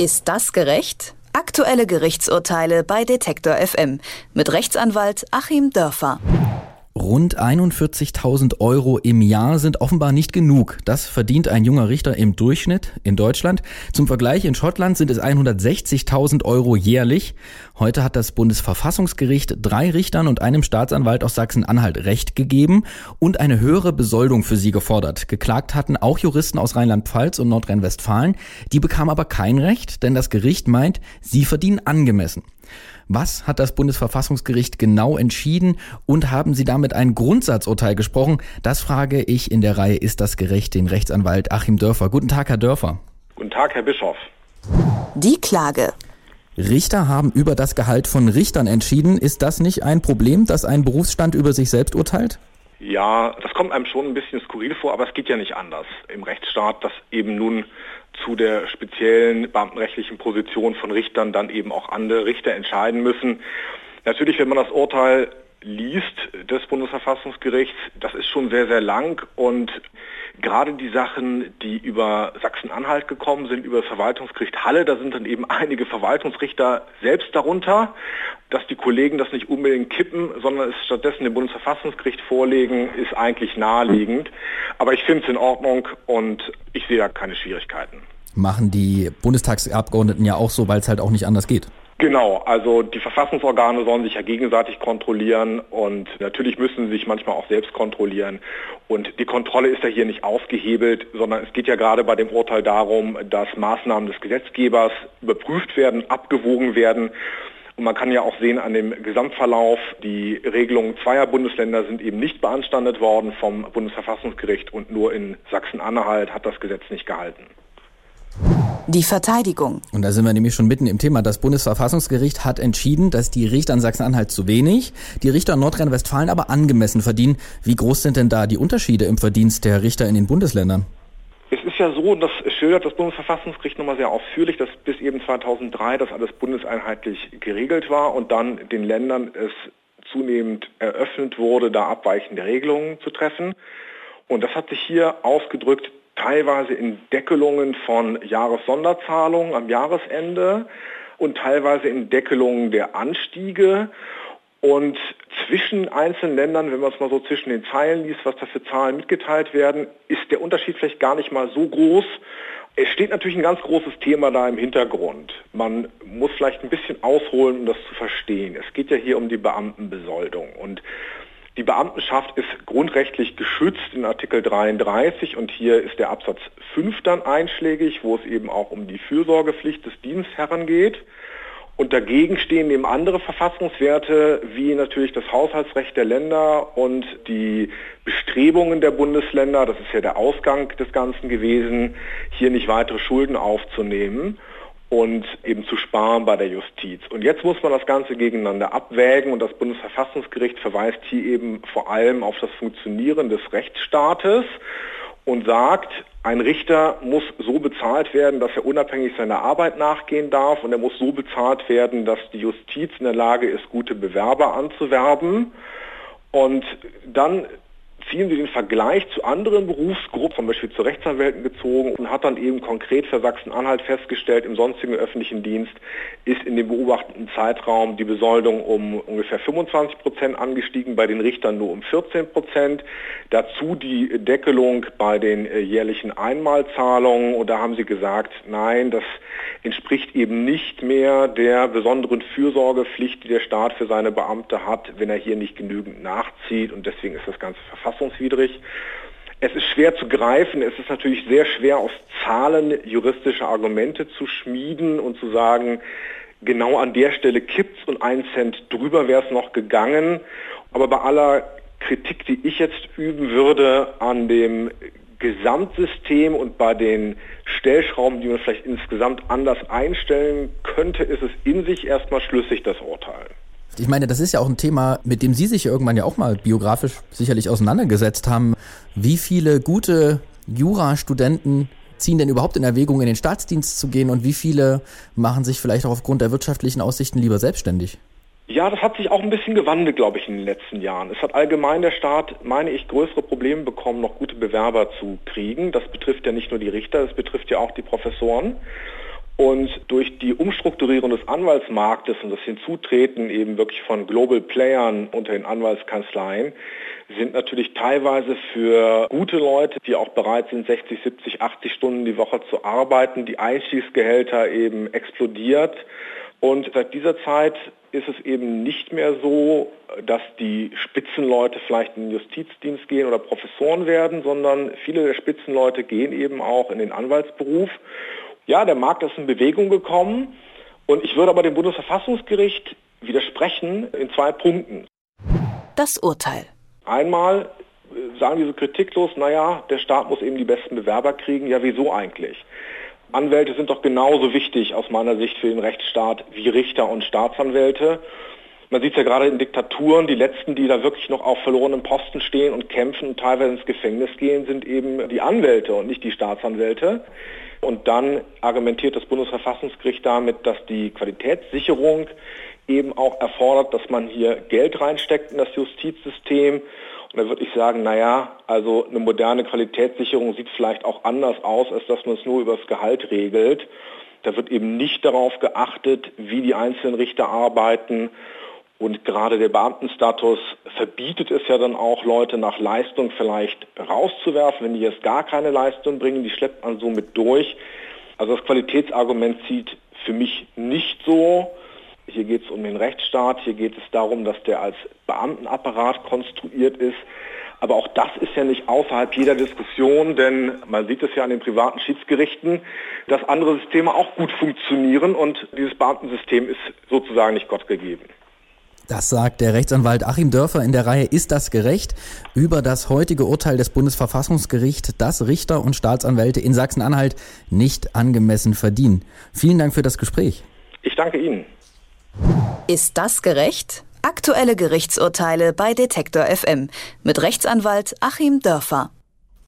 Ist das gerecht? Aktuelle Gerichtsurteile bei Detektor FM mit Rechtsanwalt Achim Dörfer. Rund 41.000 Euro im Jahr sind offenbar nicht genug. Das verdient ein junger Richter im Durchschnitt in Deutschland. Zum Vergleich, in Schottland sind es 160.000 Euro jährlich. Heute hat das Bundesverfassungsgericht drei Richtern und einem Staatsanwalt aus Sachsen-Anhalt Recht gegeben und eine höhere Besoldung für sie gefordert. Geklagt hatten auch Juristen aus Rheinland-Pfalz und Nordrhein-Westfalen. Die bekamen aber kein Recht, denn das Gericht meint, sie verdienen angemessen. Was hat das Bundesverfassungsgericht genau entschieden und haben Sie damit ein Grundsatzurteil gesprochen? Das frage ich in der Reihe Ist das gerecht den Rechtsanwalt Achim Dörfer. Guten Tag, Herr Dörfer. Guten Tag, Herr Bischof. Die Klage. Richter haben über das Gehalt von Richtern entschieden. Ist das nicht ein Problem, dass ein Berufsstand über sich selbst urteilt? Ja, das kommt einem schon ein bisschen skurril vor, aber es geht ja nicht anders im Rechtsstaat, dass eben nun zu der speziellen beamtenrechtlichen Position von Richtern dann eben auch andere Richter entscheiden müssen. Natürlich, wenn man das Urteil liest des Bundesverfassungsgerichts, das ist schon sehr, sehr lang und gerade die Sachen, die über Sachsen-Anhalt gekommen sind, über das Verwaltungsgericht Halle, da sind dann eben einige Verwaltungsrichter selbst darunter, dass die Kollegen das nicht unbedingt kippen, sondern es stattdessen dem Bundesverfassungsgericht vorlegen, ist eigentlich naheliegend. Aber ich finde es in Ordnung und ich sehe da keine Schwierigkeiten. Machen die Bundestagsabgeordneten ja auch so, weil es halt auch nicht anders geht. Genau, also die Verfassungsorgane sollen sich ja gegenseitig kontrollieren und natürlich müssen sie sich manchmal auch selbst kontrollieren. Und die Kontrolle ist ja hier nicht ausgehebelt, sondern es geht ja gerade bei dem Urteil darum, dass Maßnahmen des Gesetzgebers überprüft werden, abgewogen werden. Und man kann ja auch sehen an dem Gesamtverlauf, die Regelungen zweier Bundesländer sind eben nicht beanstandet worden vom Bundesverfassungsgericht und nur in Sachsen-Anhalt hat das Gesetz nicht gehalten. Die Verteidigung. Und da sind wir nämlich schon mitten im Thema. Das Bundesverfassungsgericht hat entschieden, dass die Richter in Sachsen-Anhalt zu wenig, die Richter in Nordrhein-Westfalen aber angemessen verdienen. Wie groß sind denn da die Unterschiede im Verdienst der Richter in den Bundesländern? Es ist ja so, das schildert das Bundesverfassungsgericht nochmal sehr ausführlich, dass bis eben 2003 das alles bundeseinheitlich geregelt war und dann den Ländern es zunehmend eröffnet wurde, da abweichende Regelungen zu treffen. Und das hat sich hier ausgedrückt teilweise in Deckelungen von Jahressonderzahlungen am Jahresende und teilweise in Deckelungen der Anstiege. Und zwischen einzelnen Ländern, wenn man es mal so zwischen den Zeilen liest, was da für Zahlen mitgeteilt werden, ist der Unterschied vielleicht gar nicht mal so groß. Es steht natürlich ein ganz großes Thema da im Hintergrund. Man muss vielleicht ein bisschen ausholen, um das zu verstehen. Es geht ja hier um die Beamtenbesoldung. Und die Beamtenschaft ist grundrechtlich geschützt in Artikel 33 und hier ist der Absatz 5 dann einschlägig, wo es eben auch um die Fürsorgepflicht des Dienstherren geht. Und dagegen stehen eben andere Verfassungswerte, wie natürlich das Haushaltsrecht der Länder und die Bestrebungen der Bundesländer, das ist ja der Ausgang des Ganzen gewesen, hier nicht weitere Schulden aufzunehmen und eben zu sparen bei der Justiz. Und jetzt muss man das Ganze gegeneinander abwägen und das Bundesverfassungsgericht verweist hier eben vor allem auf das Funktionieren des Rechtsstaates und sagt, ein Richter muss so bezahlt werden, dass er unabhängig seiner Arbeit nachgehen darf und er muss so bezahlt werden, dass die Justiz in der Lage ist, gute Bewerber anzuwerben. Und dann ziehen Sie den Vergleich zu anderen Berufsgruppen, zum Beispiel zu Rechtsanwälten gezogen und hat dann eben konkret für Sachsen-Anhalt festgestellt, im sonstigen öffentlichen Dienst ist in dem beobachteten Zeitraum die Besoldung um ungefähr 25 Prozent angestiegen, bei den Richtern nur um 14 Prozent. Dazu die Deckelung bei den äh, jährlichen Einmalzahlungen und da haben Sie gesagt, nein, das entspricht eben nicht mehr der besonderen Fürsorgepflicht, die der Staat für seine Beamte hat, wenn er hier nicht genügend nachzieht und deswegen ist das Ganze verfassungswidrig. Es ist schwer zu greifen, es ist natürlich sehr schwer aus Zahlen juristische Argumente zu schmieden und zu sagen, genau an der Stelle kippt es und ein Cent drüber wäre es noch gegangen. Aber bei aller Kritik, die ich jetzt üben würde an dem Gesamtsystem und bei den Stellschrauben, die man vielleicht insgesamt anders einstellen könnte, ist es in sich erstmal schlüssig, das Urteil. Ich meine, das ist ja auch ein Thema, mit dem Sie sich irgendwann ja auch mal biografisch sicherlich auseinandergesetzt haben. Wie viele gute Jurastudenten ziehen denn überhaupt in Erwägung, in den Staatsdienst zu gehen und wie viele machen sich vielleicht auch aufgrund der wirtschaftlichen Aussichten lieber selbstständig? Ja, das hat sich auch ein bisschen gewandelt, glaube ich, in den letzten Jahren. Es hat allgemein der Staat, meine ich, größere Probleme bekommen, noch gute Bewerber zu kriegen. Das betrifft ja nicht nur die Richter, das betrifft ja auch die Professoren. Und durch die Umstrukturierung des Anwaltsmarktes und das Hinzutreten eben wirklich von Global Playern unter den Anwaltskanzleien sind natürlich teilweise für gute Leute, die auch bereit sind, 60, 70, 80 Stunden die Woche zu arbeiten, die Einstiegsgehälter eben explodiert. Und seit dieser Zeit ist es eben nicht mehr so, dass die Spitzenleute vielleicht in den Justizdienst gehen oder Professoren werden, sondern viele der Spitzenleute gehen eben auch in den Anwaltsberuf. Ja, der Markt ist in Bewegung gekommen und ich würde aber dem Bundesverfassungsgericht widersprechen in zwei Punkten. Das Urteil. Einmal äh, sagen diese kritiklos, naja, der Staat muss eben die besten Bewerber kriegen. Ja, wieso eigentlich? Anwälte sind doch genauso wichtig aus meiner Sicht für den Rechtsstaat wie Richter und Staatsanwälte. Man sieht es ja gerade in Diktaturen, die letzten, die da wirklich noch auf verlorenen Posten stehen und kämpfen und teilweise ins Gefängnis gehen, sind eben die Anwälte und nicht die Staatsanwälte. Und dann argumentiert das Bundesverfassungsgericht damit, dass die Qualitätssicherung eben auch erfordert, dass man hier Geld reinsteckt in das Justizsystem. Und da würde ich sagen, naja, also eine moderne Qualitätssicherung sieht vielleicht auch anders aus, als dass man es nur über das Gehalt regelt. Da wird eben nicht darauf geachtet, wie die einzelnen Richter arbeiten und gerade der Beamtenstatus verbietet es ja dann auch, Leute nach Leistung vielleicht rauszuwerfen, wenn die jetzt gar keine Leistung bringen, die schleppt man so mit durch. Also das Qualitätsargument zieht für mich nicht so. Hier geht es um den Rechtsstaat, hier geht es darum, dass der als Beamtenapparat konstruiert ist. Aber auch das ist ja nicht außerhalb jeder Diskussion, denn man sieht es ja an den privaten Schiedsgerichten, dass andere Systeme auch gut funktionieren und dieses Beamtensystem ist sozusagen nicht Gott gegeben. Das sagt der Rechtsanwalt Achim Dörfer in der Reihe Ist das gerecht? über das heutige Urteil des Bundesverfassungsgerichts, dass Richter und Staatsanwälte in Sachsen-Anhalt nicht angemessen verdienen. Vielen Dank für das Gespräch. Ich danke Ihnen. Ist das gerecht? Aktuelle Gerichtsurteile bei Detektor FM mit Rechtsanwalt Achim Dörfer.